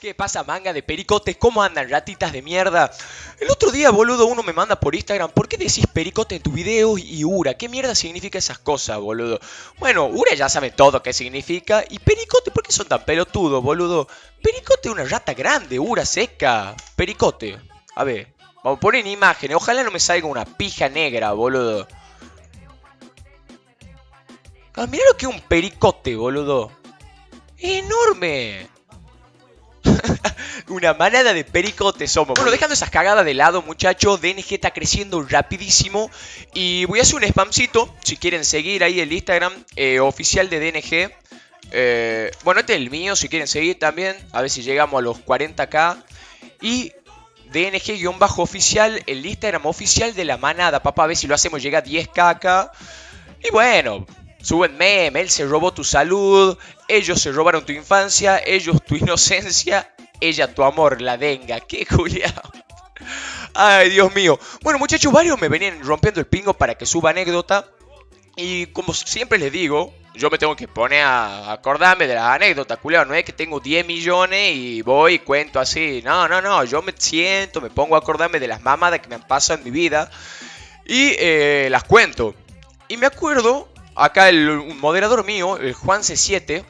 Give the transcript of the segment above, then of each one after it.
¿Qué pasa, manga de pericotes? ¿Cómo andan, ratitas de mierda? El otro día, boludo, uno me manda por Instagram, ¿por qué decís pericote en tus videos y Ura? ¿Qué mierda significa esas cosas, boludo? Bueno, Ura ya sabe todo qué significa. ¿Y pericote? ¿Por qué son tan pelotudos, boludo? Pericote es una rata grande, Ura seca. Pericote. A ver, vamos a poner imágenes. Ojalá no me salga una pija negra, boludo. Ah, mirá lo que es un pericote, boludo. ¡Enorme! Una manada de pericotes somos. Bueno, dejando esas cagadas de lado, muchachos, DNG está creciendo rapidísimo. Y voy a hacer un spamcito, si quieren seguir ahí el Instagram eh, oficial de DNG. Eh, bueno, este es el mío, si quieren seguir también. A ver si llegamos a los 40k. Y DNG-oficial, el Instagram oficial de la manada. Papá, a ver si lo hacemos llegar a 10k acá. Y bueno, suben meme, él se robó tu salud, ellos se robaron tu infancia, ellos tu inocencia, ella tu amor, la denga. Qué culiao. Ay, Dios mío. Bueno, muchachos, varios me venían rompiendo el pingo para que suba anécdota. Y como siempre les digo, yo me tengo que poner a acordarme de las anécdotas, culiao. No es que tengo 10 millones y voy y cuento así. No, no, no. Yo me siento, me pongo a acordarme de las mamadas que me han pasado en mi vida. Y eh, las cuento. Y me acuerdo, acá el moderador mío, el Juan C7,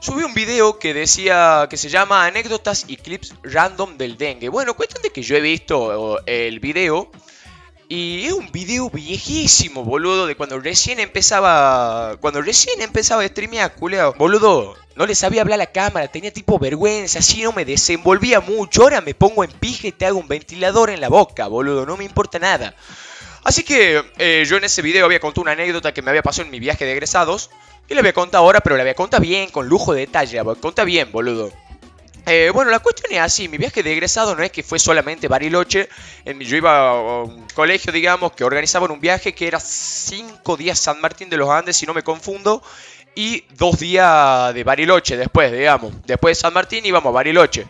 subí un video que decía que se llama anécdotas y clips random del dengue. Bueno, cuestión de que yo he visto el video y es un video viejísimo, boludo, de cuando recién empezaba cuando recién empezaba a streamear, culeo. Boludo, no le sabía hablar a la cámara, tenía tipo vergüenza, así no me desenvolvía mucho. Ahora me pongo en pija y te hago un ventilador en la boca, boludo, no me importa nada. Así que eh, yo en ese video había contado una anécdota que me había pasado en mi viaje de egresados. Y la voy a contar ahora, pero la voy a contar bien, con lujo de detalle. La voy a contar bien, boludo. Eh, bueno, la cuestión es así, mi viaje de egresado no es que fue solamente Bariloche, yo iba a un colegio, digamos, que organizaban un viaje que era 5 días San Martín de los Andes, si no me confundo, y 2 días de Bariloche después, digamos. Después de San Martín íbamos a Bariloche.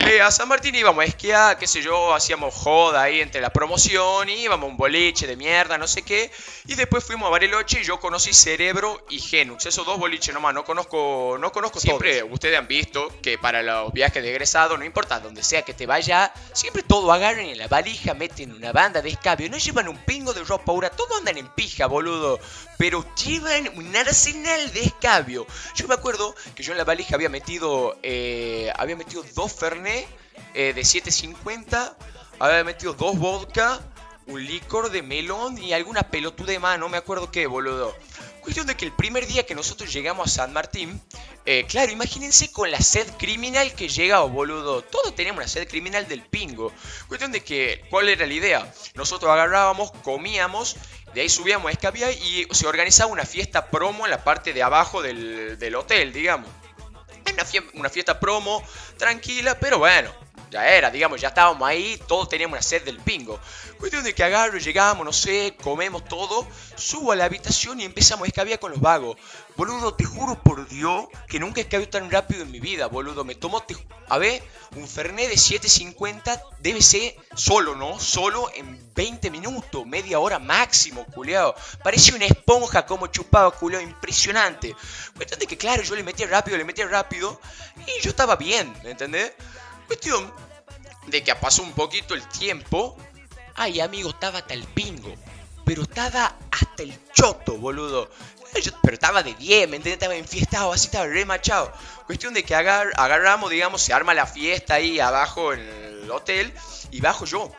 Eh, a San Martín íbamos a esquiar, qué sé yo, hacíamos joda ahí entre la promoción, íbamos un boliche de mierda, no sé qué. Y después fuimos a Bariloche y yo conocí Cerebro y Genux. Esos dos boliches nomás, no conozco, no conozco Siempre ustedes han visto que para los viajes de egresado, no importa donde sea que te vaya, siempre todo agarren en la valija, meten una banda de escabio, no llevan un pingo de ropa ahora, todos andan en pija, boludo. Pero llevan un arsenal de escabio. Yo me acuerdo que yo en la valija había metido, eh, había metido dos Fernet eh, de 7.50. Había metido dos vodka, un licor de melón y alguna pelotuda de más, no me acuerdo qué, boludo. Cuestión de que el primer día que nosotros llegamos a San Martín, eh, claro, imagínense con la sed criminal que llega, boludo. Todos tenemos una sed criminal del pingo. Cuestión de que, ¿cuál era la idea? Nosotros agarrábamos, comíamos, de ahí subíamos a Escabia y se organizaba una fiesta promo en la parte de abajo del, del hotel, digamos. Una fiesta, promo, tranquila, pero bueno, ya era, digamos, ya estábamos ahí, todos teníamos una sed del pingo. Cuestión de que agarro, llegamos, no sé, comemos todo, subo a la habitación y empezamos a escabiar con los vagos. Boludo, te juro por Dios que nunca escabio tan rápido en mi vida, boludo. Me tomo, a ver, un Fernet de 7.50 debe ser solo, ¿no? Solo en 20 minutos, media hora máximo, culeado. Parece una esponja como chupaba, culeado, impresionante. Cuestión de que, claro, yo le metía rápido, le metía rápido y yo estaba bien, ¿me entendés? Cuestión de que pasó un poquito el tiempo. Ay, amigo, estaba hasta el pingo. Pero estaba hasta el choto, boludo. pero estaba de 10, ¿me entiendes? Estaba enfiestado, así estaba remachado. Cuestión de que agarramos, digamos, se arma la fiesta ahí abajo en el hotel y bajo yo.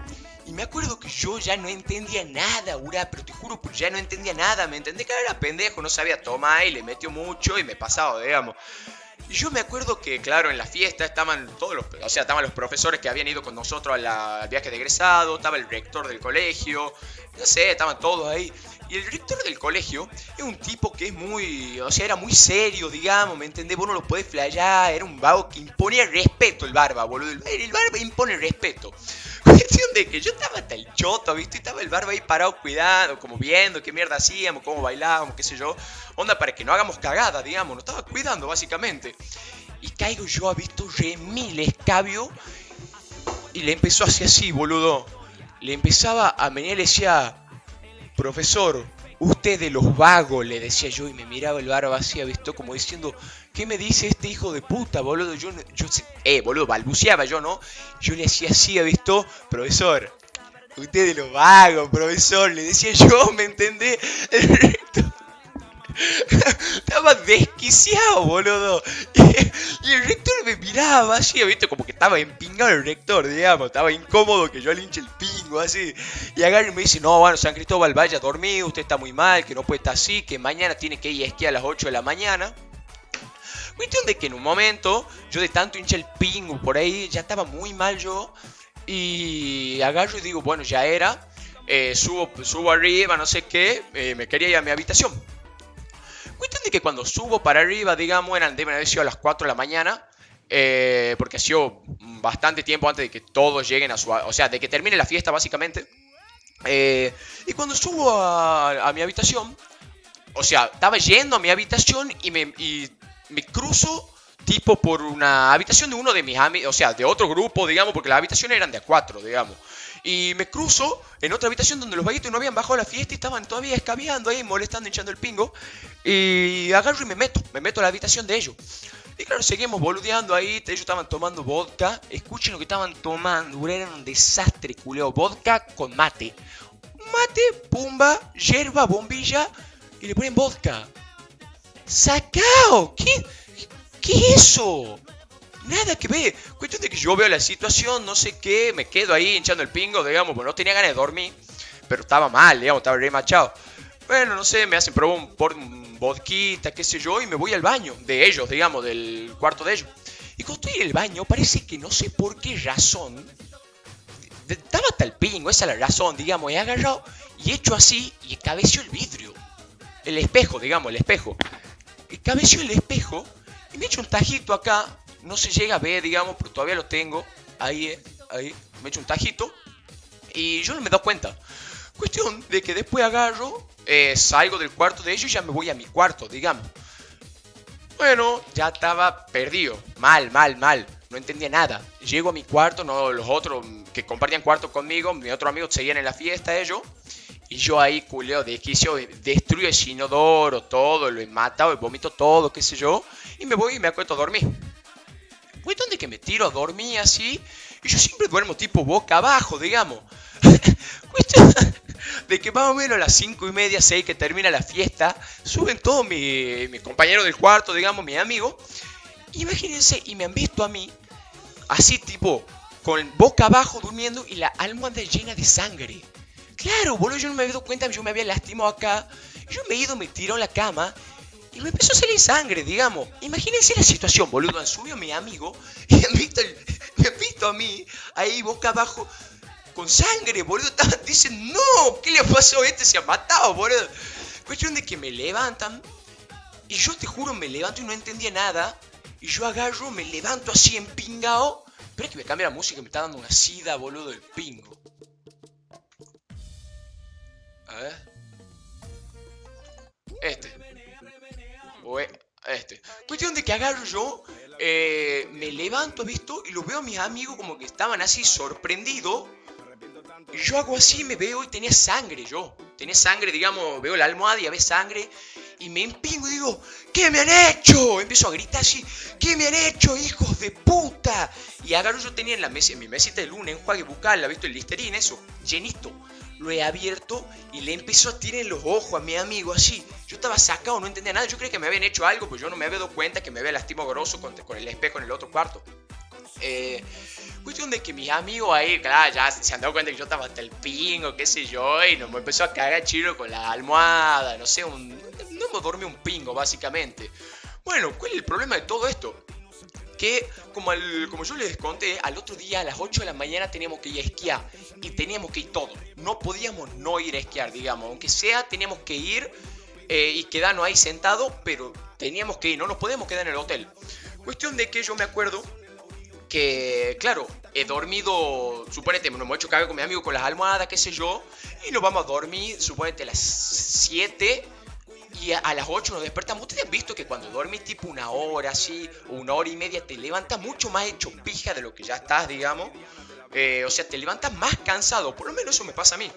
Y me acuerdo que yo ya no entendía nada, ura, pero te juro, pues ya no entendía nada, ¿me entendés? Que era pendejo, no sabía tomar y le metió mucho y me pasaba, digamos. Y yo me acuerdo que, claro, en la fiesta estaban todos los, o sea, estaban los profesores que habían ido con nosotros al viaje de egresado, estaba el rector del colegio, no sé, estaban todos ahí. Y el rector del colegio es un tipo que es muy, o sea, era muy serio, digamos, ¿me entendés? Vos no lo podés flayar, era un vago que imponía respeto el barba, boludo. El barba impone respeto. Cuestión de que yo estaba hasta el choto, ¿viste? Estaba el barba ahí parado cuidando, como viendo qué mierda hacíamos, cómo bailábamos, qué sé yo. Onda para que no hagamos cagada, digamos. Nos estaba cuidando, básicamente. Y caigo yo, ha visto remil escabio. Y le empezó así así, boludo. Le empezaba a menear y le decía, profesor, Usted de los vagos, le decía yo, y me miraba el barba así, visto como diciendo, ¿qué me dice este hijo de puta, boludo? Yo, yo, eh, boludo, balbuceaba yo, ¿no? Yo le hacía así, visto, profesor, usted de los vagos, profesor, le decía yo, ¿me entendés? estaba desquiciado, boludo. Y, el rector me miraba así, ¿viste? Como que estaba empingado el rector, digamos. Estaba incómodo que yo le hinche el pingo, así. Y agarra y me dice, no, bueno, San Cristóbal, vaya a dormir, usted está muy mal, que no puede estar así, que mañana tiene que ir a esquiar a las 8 de la mañana. Cuestión de que en un momento, yo de tanto hinche el pingo por ahí, ya estaba muy mal yo. Y agarro y digo, bueno, ya era. Eh, subo, subo arriba, no sé qué, eh, me quería ir a mi habitación. Cuestión de que cuando subo para arriba, digamos, eran, deben haber sido a las 4 de la mañana, eh, porque ha sido bastante tiempo antes de que todos lleguen a su... O sea, de que termine la fiesta, básicamente. Eh, y cuando subo a, mi habitación, o sea, estaba yendo a mi habitación y me, y me cruzo tipo por una habitación de uno de mis amigos, o sea, de otro grupo, digamos, porque las habitaciones eran de a cuatro, digamos. Y me cruzo en otra habitación donde los vaguitos no habían bajado la fiesta y estaban todavía escabeando ahí, molestando, echando el pingo. Y agarro y me meto, me meto a la habitación de ellos. Y claro, seguimos boludeando ahí, ellos estaban tomando vodka. Escuchen lo que estaban tomando, era un desastre, culeo. Vodka con mate. Mate, pumba, hierba, bombilla y le ponen vodka. ¡Sacao! ¿Qué, qué es eso? Nada que ver. Cuestión de que yo veo la situación, no sé qué, me quedo ahí hinchando el pingo, digamos, porque no tenía ganas de dormir, pero estaba mal, digamos, estaba remachado. Bueno, no sé, me hacen probar un, por un vodquita, qué sé yo, y me voy al baño de ellos, digamos, del cuarto de ellos. Y cuando estoy en el baño, parece que no sé por qué razón, estaba hasta el pingo, esa es la razón, digamos, he agarrado y he hecho así y cabeció el vidrio. El espejo, digamos, el espejo. Cabeció el espejo y me he hecho un tajito acá no se llega a ver, digamos, pero todavía lo tengo. Ahí, eh, ahí, me echo un tajito. Y yo no me doy cuenta. Cuestión de que después agarro, eh, salgo del cuarto de ellos y ya me voy a mi cuarto, digamos. Bueno, ya estaba perdido. Mal, mal, mal. No entendía nada. Llego a mi cuarto, no, los otros que compartían cuarto conmigo, mi otro amigo seguían en la fiesta, ellos. Y yo ahí, culeo, de quicio, destruyo el sinodoro, todo, lo he matado, vomito todo, qué sé yo. Y me voy y me acuesto a dormir. Cuestión de que me tiro a dormir así. Y yo siempre duermo tipo boca abajo, digamos. de que más o menos a las 5 y media, 6 que termina la fiesta, suben todos mis mi compañeros del cuarto, digamos, mis amigos. Imagínense, y me han visto a mí, así tipo, con boca abajo durmiendo y la almohada llena de sangre. Claro, boludo, yo no me había dado cuenta, yo me había lastimado acá. Yo me he ido, me tiro en la cama y me empezó a salir sangre, digamos. Imagínense la situación, boludo. Han subido a mi amigo y han visto, me han visto a mí ahí boca abajo con sangre, boludo. Dicen, no, ¿qué le pasó a este? Se ha matado, boludo. Cuestión de que me levantan y yo te juro, me levanto y no entendía nada. Y yo agarro, me levanto así empingado. Pero es que me cambia la música, me está dando una sida, boludo, del pingo. A ver. Este este. Cuestión de que agarro yo, eh, me levanto, ¿visto? Y lo veo a mis amigos como que estaban así sorprendidos. Y yo hago así, me veo y tenía sangre yo. Tenía sangre, digamos, veo la almohada y a ver sangre. Y me empingo y digo, ¿qué me han hecho? Empiezo a gritar así, ¿qué me han hecho, hijos de puta? Y agarro yo tenía en, la mesa, en mi mesita de luna, enjuague bucal, ¿la visto? El listerín, eso, llenito lo he abierto y le empezó a tirar en los ojos a mi amigo así. Yo estaba sacado, no entendía nada. Yo creía que me habían hecho algo, pues yo no me había dado cuenta que me había lastimado grosso con, con el espejo en el otro cuarto. Eh, cuestión de que mis amigos ahí, claro, ya se han dado cuenta que yo estaba hasta el pingo, qué sé yo, y nos me empezó a cagar chilo con la almohada, no sé, un, no me dormí un pingo, básicamente. Bueno, ¿cuál es el problema de todo esto? que como, como yo les conté, al otro día a las 8 de la mañana teníamos que ir a esquiar y teníamos que ir todos. No podíamos no ir a esquiar, digamos, aunque sea teníamos que ir eh, y quedarnos ahí sentados, pero teníamos que ir, no nos podíamos quedar en el hotel. Cuestión de que yo me acuerdo que, claro, he dormido, suponete, nos hemos hecho cagar con mi amigo con las almohadas, qué sé yo, y nos vamos a dormir, suponete, a las 7 y a, las 8 nos despertamos. Ustedes han visto que cuando duermes tipo una hora así, una hora y media, te levantas mucho más hecho pija de lo que ya estás, digamos. Eh, o sea, te levantas más cansado, por lo menos eso me pasa a mí.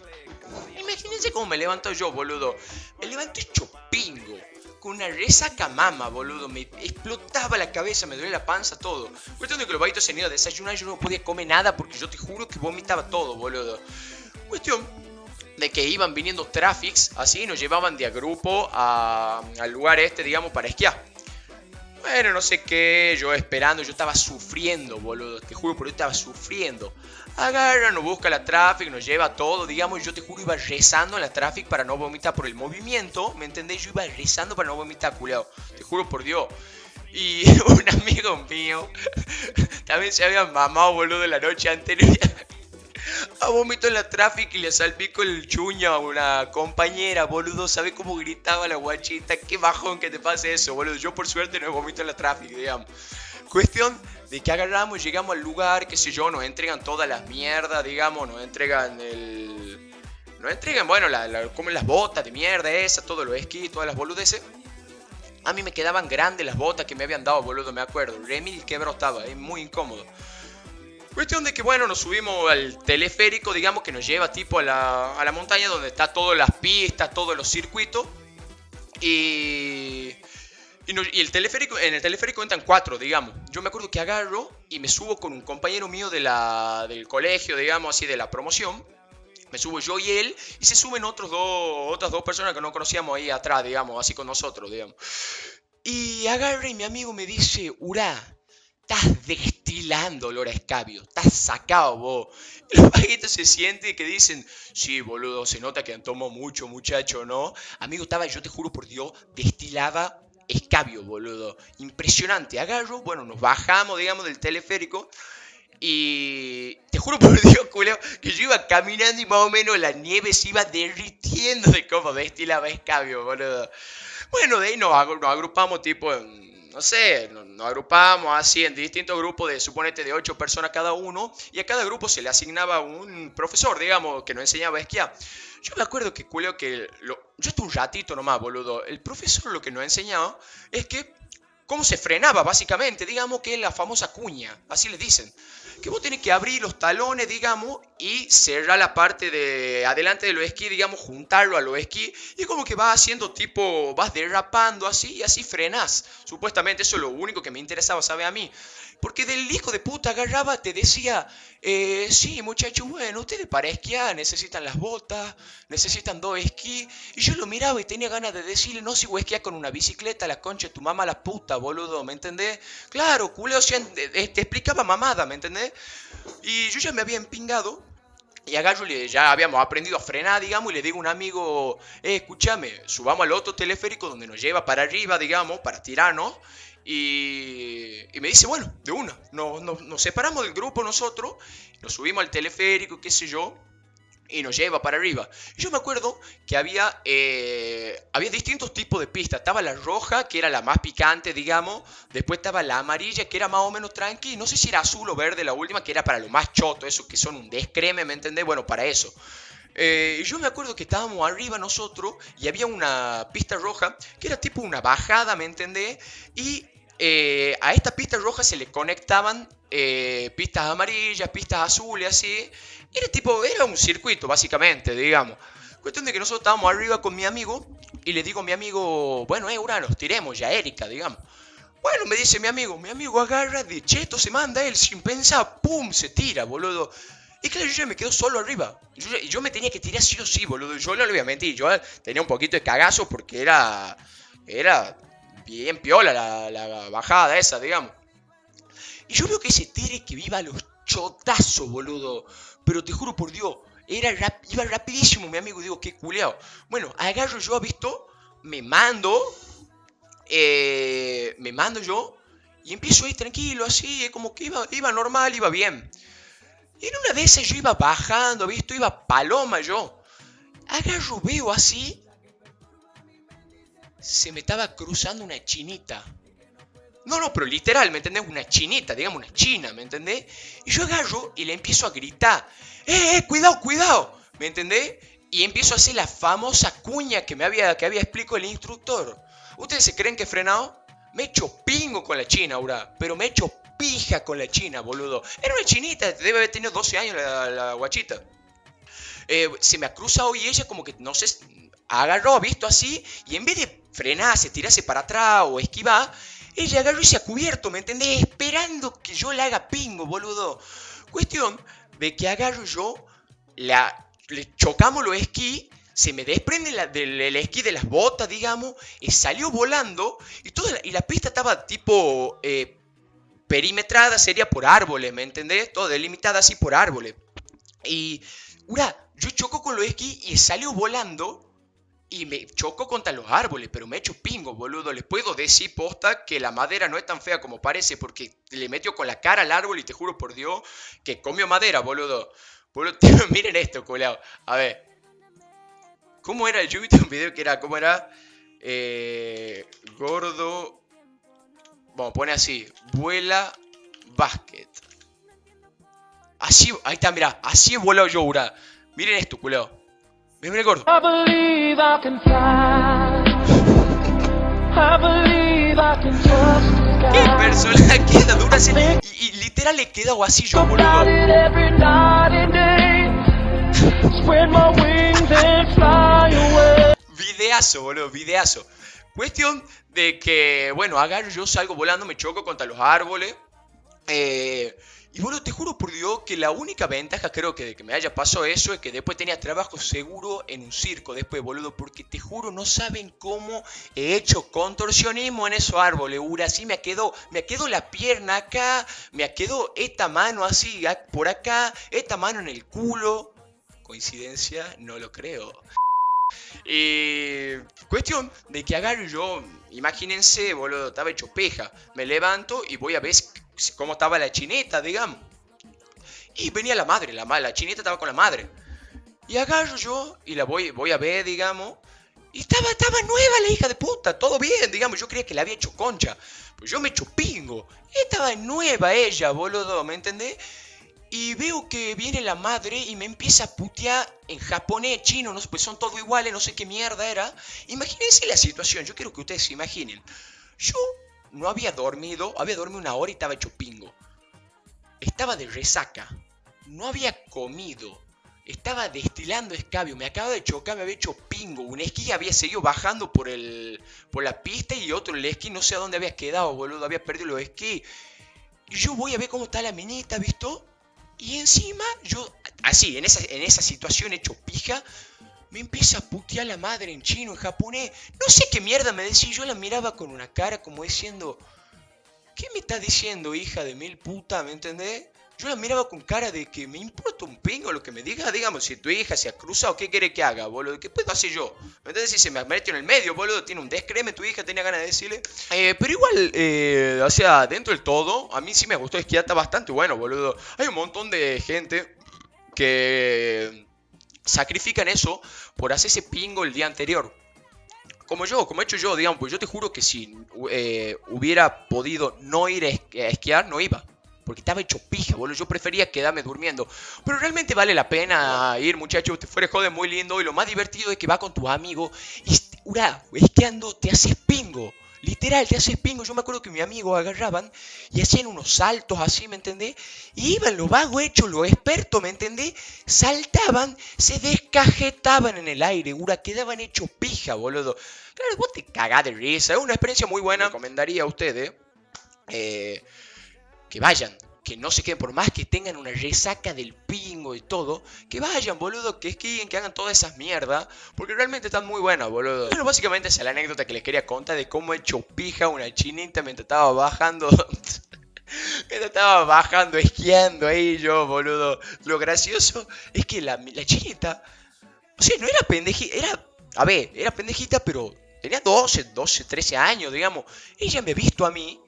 Imagínense cómo me levanto yo, boludo. Me levanto hecho pingo. Una resaca mama, boludo. Me explotaba la cabeza, me duele la panza, todo. Cuestión de que los vaguitos se han ido a desayunar. Yo no podía comer nada porque yo te juro que vomitaba todo, boludo. Cuestión de que iban viniendo traffics, así, nos llevaban de a grupo al lugar este, digamos, para esquiar. Bueno, no sé qué, yo esperando, yo estaba sufriendo, boludo, te juro, pero yo estaba sufriendo. Agarra, nos busca la traffic, nos lleva todo, digamos, yo te juro, iba rezando en la traffic para no vomitar por el movimiento, ¿me entendés? Yo iba rezando para no vomitar, culiao, te juro por Dios. Y un amigo mío también se había mamado, boludo, la noche anterior a vómito en la tráfico y le salpico el chuño a una compañera, boludo. ¿Sabes cómo gritaba la guachita? Qué bajón que te pase eso, boludo. Yo por suerte no vomito en la tráfico, digamos. Cuestión de que agarramos, llegamos al lugar, qué sé yo, nos entregan todas las mierdas, digamos, nos entregan el... Nos entregan, bueno, la, como las botas de mierda esas, todo lo esquí, todas las boludeces. A mí me quedaban grandes las botas que me habían dado, boludo, me acuerdo. Remil que estaba, es muy incómodo. Cuestión de que, bueno, nos subimos al teleférico, digamos, que nos lleva tipo a la, montaña donde está todas las pistas, todos los circuitos. Y, y, el teleférico, en el teleférico entran cuatro, digamos. Yo me acuerdo que agarro y me subo con un compañero mío de la, del colegio, digamos, así de la promoción. Me subo yo y él, y se suben otros dos, otras dos personas que no conocíamos ahí atrás, digamos, así con nosotros, digamos. Y agarra y mi amigo me dice, Ura, estás destilando olor a escabio, estás sacado vos. los vaguitos se sienten que dicen, sí, boludo, se nota que han tomado mucho, muchacho, ¿no? Amigo, estaba, yo te juro por Dios, destilaba escabio, boludo. Impresionante. Agarro, bueno, nos bajamos, digamos, del teleférico. Y te juro por Dios, culeo, que yo iba caminando y más o menos la nieve se iba derritiendo de cómo destilaba escabio, boludo. Bueno, de ahí nos, agrupamos tipo en no sé, nos, agrupábamos así en distintos grupos de, suponete, de ocho personas cada uno, y a cada grupo se le asignaba un profesor, digamos, que nos enseñaba a. Yo me acuerdo que, culeo, que lo, yo estuve un ratito nomás, boludo. El profesor lo que nos enseñaba es que cómo se frenaba, básicamente, digamos que es la famosa cuña, así le dicen que vos tenés que abrir los talones, digamos, y cerrar la parte de adelante de los esquí, digamos, juntarlo a los esquí, y como que vas haciendo tipo, vas derrapando así, y así frenás. Supuestamente eso es lo único que me interesaba, ¿sabe? A mí. Porque del hijo de puta agarraba, te decía, eh, sí, muchachos, bueno, ustedes para esquiar necesitan las botas, necesitan dos esquí. Y yo lo miraba y tenía ganas de decirle, no, si voy a esquiar con una bicicleta, la concha tu mamá, la puta, boludo, ¿me entendés? Claro, culeo, te explicaba mamada, ¿me entendés? Y yo ya me había empingado. Y agarro, ya habíamos aprendido a frenar, digamos, y le digo a un amigo, eh, escúchame, subamos al otro teleférico donde nos lleva para arriba, digamos, para tirarnos. Y, me dice, bueno, de una, nos, separamos del grupo nosotros, nos subimos al teleférico, qué sé yo, y nos lleva para arriba. yo me acuerdo que había, eh, había distintos tipos de pistas. Estaba la roja, que era la más picante, digamos. Después estaba la amarilla, que era más o menos tranqui. No sé si era azul o verde la última, que era para lo más choto, esos que son un descreme, ¿me entendés? Bueno, para eso. Eh, yo me acuerdo que estábamos arriba nosotros y había una pista roja que era tipo una bajada, ¿me entendés? Y eh, a esta pista roja se le conectaban eh, pistas amarillas, pistas azules, así. Era tipo, era un circuito, básicamente, digamos. Cuestión de que nosotros estábamos arriba con mi amigo y le digo a mi amigo, bueno, eh, nos tiremos ya, Erika, digamos. Bueno, me dice mi amigo, mi amigo agarra de cheto, se manda él sin pensar, ¡pum! se tira, boludo. Y claro, yo ya me quedo solo arriba. Yo, yo me tenía que tirar sí o sí, boludo. Yo no le voy a mentir, yo tenía un poquito de cagazo porque era. Era bien piola la, bajada esa, digamos. Y yo veo que ese Tere que viva los chotazos, boludo. Pero te juro por Dios, era iba rapidísimo, mi amigo. Digo, qué culeado. Bueno, agarro yo, visto? Me mando. Eh, me mando yo. Y empiezo ahí tranquilo, así, como que iba, iba normal, iba bien. Y en una de esas yo iba bajando, ¿visto? Iba paloma yo. Agarro, veo así se me estaba cruzando una chinita. No, no, pero literal, ¿me entendés? Una chinita, digamos una china, ¿me entendés? Y yo agarro y le empiezo a gritar, ¡eh, eh, cuidado, cuidado! ¿Me entendés? Y empiezo a hacer la famosa cuña que me había, que había explicado el instructor. ¿Ustedes se creen que he frenado? Me he hecho pingo con la china, ahora, pero me he hecho pija con la china, boludo. Era una chinita, debe haber tenido 12 años la, la guachita. eh, se me ha cruzado y ella como que, no sé, agarró, visto así, y en vez de frenarse, tirarse para atrás o esquivar, ella agarró y se ha cubierto, ¿me entendés? Esperando que yo la haga pingo, boludo. Cuestión de que agarro yo, la, le chocamos los esquí, se me desprende la, del esquí de las botas, digamos, y salió volando, y, toda la, y la pista estaba tipo eh, perimetrada, sería por árboles, ¿me entendés? Todo delimitada así por árboles. Y, ura, yo choco con los esquí y salió volando y me choco contra los árboles, pero me he hecho pingo, boludo. Les puedo decir, posta, que la madera no es tan fea como parece, porque le metió con la cara al árbol y te juro por Dios que comió madera, boludo. boludo miren esto, coleado. A ver. ¿Cómo era? Yo vi un video que era, ¿cómo era? Eh, gordo. Bueno, pone así. Vuela básquet. Así, ahí está, mira. Así he volado yo, ura. Miren esto, culeo. Miren el gordo. ¿Qué persona queda dura? Y, y, literal le queda así yo, boludo. videazo, boludo, videazo. Cuestión de que, bueno, agarro, yo salgo volando, me choco contra los árboles. Eh, y bueno, te juro por Dios que la única ventaja creo que de que me haya pasado eso es que después tenía trabajo seguro en un circo después, boludo, porque te juro no saben cómo he hecho contorsionismo en esos árboles, ura, así me quedó, me quedó la pierna acá, me quedó esta mano así por acá, esta mano en el culo. Coincidencia, no lo creo. Y cuestión de que agarro yo, imagínense, boludo, estaba hecho peja. Me levanto y voy a ver cómo estaba la chineta, digamos. Y venía la madre, la, la chineta estaba con la madre. Y agarro yo y la voy, a ver, digamos. Y estaba, estaba nueva la hija de puta, todo bien, digamos. Yo creía que la había hecho concha. Pues yo me echo pingo. Estaba nueva ella, boludo, ¿me entendés? Y veo que viene la madre y me empieza a putear en japonés, chino, no pues son todos iguales, no sé qué mierda era. Imagínense la situación, yo quiero que ustedes se imaginen. Yo no había dormido, había dormido una hora y estaba hecho pingo. Estaba de resaca, no había comido, estaba destilando escabio, me acaba de chocar, me había hecho pingo. Un esquí había seguido bajando por, el, por la pista y otro el esquí no sé a dónde había quedado, boludo, había perdido los esquí. Yo voy a ver cómo está la minita, ¿visto? Y encima yo, así, en esa, en esa situación hecho pija, me empieza a putear la madre en chino, en japonés. No sé qué mierda me decía. Yo la miraba con una cara como diciendo, ¿qué me estás diciendo, hija de mil puta? ¿Me entendés? Yo la miraba con cara de que me importa un pingo lo que me diga, digamos, si tu hija se ha cruzado, ¿qué quiere que haga, boludo? ¿Qué puedo hacer yo? ¿Me entiendes? Si se me metió en el medio, boludo, tiene un descreme, tu hija tenía ganas de decirle. Eh, pero igual, eh, o sea, dentro del todo, a mí sí me gustó esquiar, está bastante bueno, boludo. Hay un montón de gente que sacrifican eso por hacer ese pingo el día anterior como yo, como he hecho yo, digamos, pues yo te juro que si eh, hubiera podido no ir a esquiar, no iba porque estaba hecho pija, boludo. Yo prefería quedarme durmiendo. Pero realmente vale la pena ir, muchachos. Te fuera joder muy lindo. Y lo más divertido es que va con tu amigo. Y, ura, esquiando te haces pingo. Literal, te haces pingo. Yo me acuerdo que mi amigo agarraban y hacían unos saltos así, ¿me entendés? Y iban los vagos hechos, los expertos, ¿me entendés? Saltaban, se descajetaban en el aire, ura, quedaban hechos pija, boludo. Claro, vos te cagás de risa. Es una experiencia muy buena. Recomendaría a ustedes. Eh, que vayan, que no se queden, por más que tengan una resaca del pingo y todo, que vayan, boludo, que esquíen, que hagan todas esas mierdas, porque realmente están muy buenas, boludo. Bueno, básicamente es la anécdota que les quería contar de cómo he hecho pija una chinita mientras estaba bajando. mientras estaba bajando, esquiando ahí yo, boludo. Lo gracioso es que la, la chinita, o sea, no era pendejita, era, a ver, era pendejita, pero tenía 12, 12, 13 años, digamos. Ella me ha visto a mí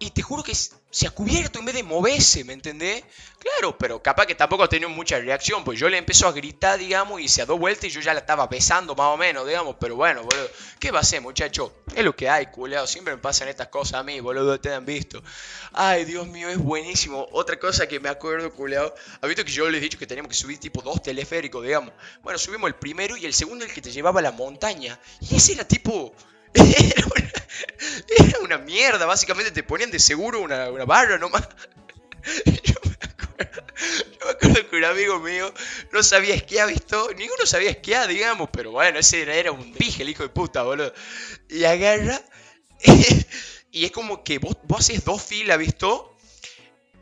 y te juro que se ha cubierto en vez de moverse, ¿me entendés? Claro, pero capaz que tampoco ha tenido mucha reacción, pues yo le empezó a gritar, digamos, y se ha dado vuelta y yo ya la estaba besando más o menos, digamos, pero bueno, boludo, ¿qué va a hacer, muchacho? Es lo que hay, culeado, siempre me pasan estas cosas a mí, boludo, te han visto. Ay, Dios mío, es buenísimo. Otra cosa que me acuerdo, culeado, ha visto que yo les he dicho que teníamos que subir tipo dos teleféricos, digamos. Bueno, subimos el primero y el segundo el que te llevaba a la montaña. Y ese era tipo... Era una, mierda, básicamente te ponían de seguro una, barra nomás. Yo me, acuerdo que un amigo mío no sabía esquiar, ¿visto? Ninguno sabía esquiar, digamos, pero bueno, ese era un pije, el hijo de puta, boludo. Y agarra. y es como que vos, vos haces dos filas, ¿visto?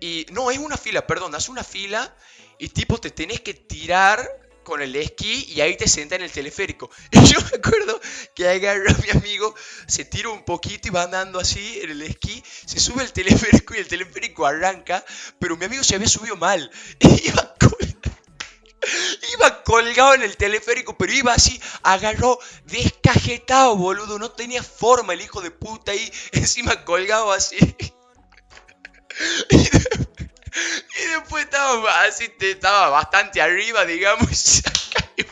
Y no, es una fila, perdón, haces una fila y tipo te tenés que tirar con el esquí y ahí te senta en el teleférico. Y yo me acuerdo que agarra a mi amigo, se tira un poquito y va andando así en el esquí, se sube el teleférico y el teleférico arranca, pero mi amigo se había subido mal. Iba, iba colgado en el teleférico, pero iba así, agarró descajetado, boludo, no tenía forma el hijo de puta ahí, encima colgado así. Y estaba así, estaba bastante arriba, digamos, y se cayó.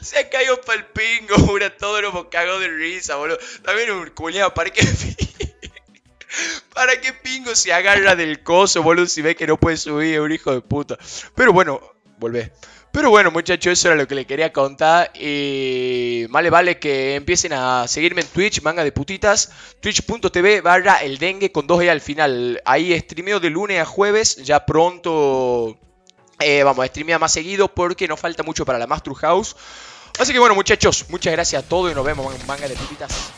Se cayó para el pingo, boludo. Todo lo cagó de risa, boludo. También un cuñado, ¿para qué? ¿Para qué pingo se agarra del coso, boludo? Si ve que no puede subir, un hijo de puta. Pero bueno, Pero bueno, muchachos, eso era lo que le quería contar. Y vale, vale que empiecen a seguirme en Twitch, manga de putitas. Twitch.tv barra el dengue con 2E al final. Ahí streameo de lunes a jueves. Ya pronto eh, vamos a streamear más seguido porque nos falta mucho para la Master House. Así que bueno, muchachos, muchas gracias a todos y nos vemos en manga de putitas.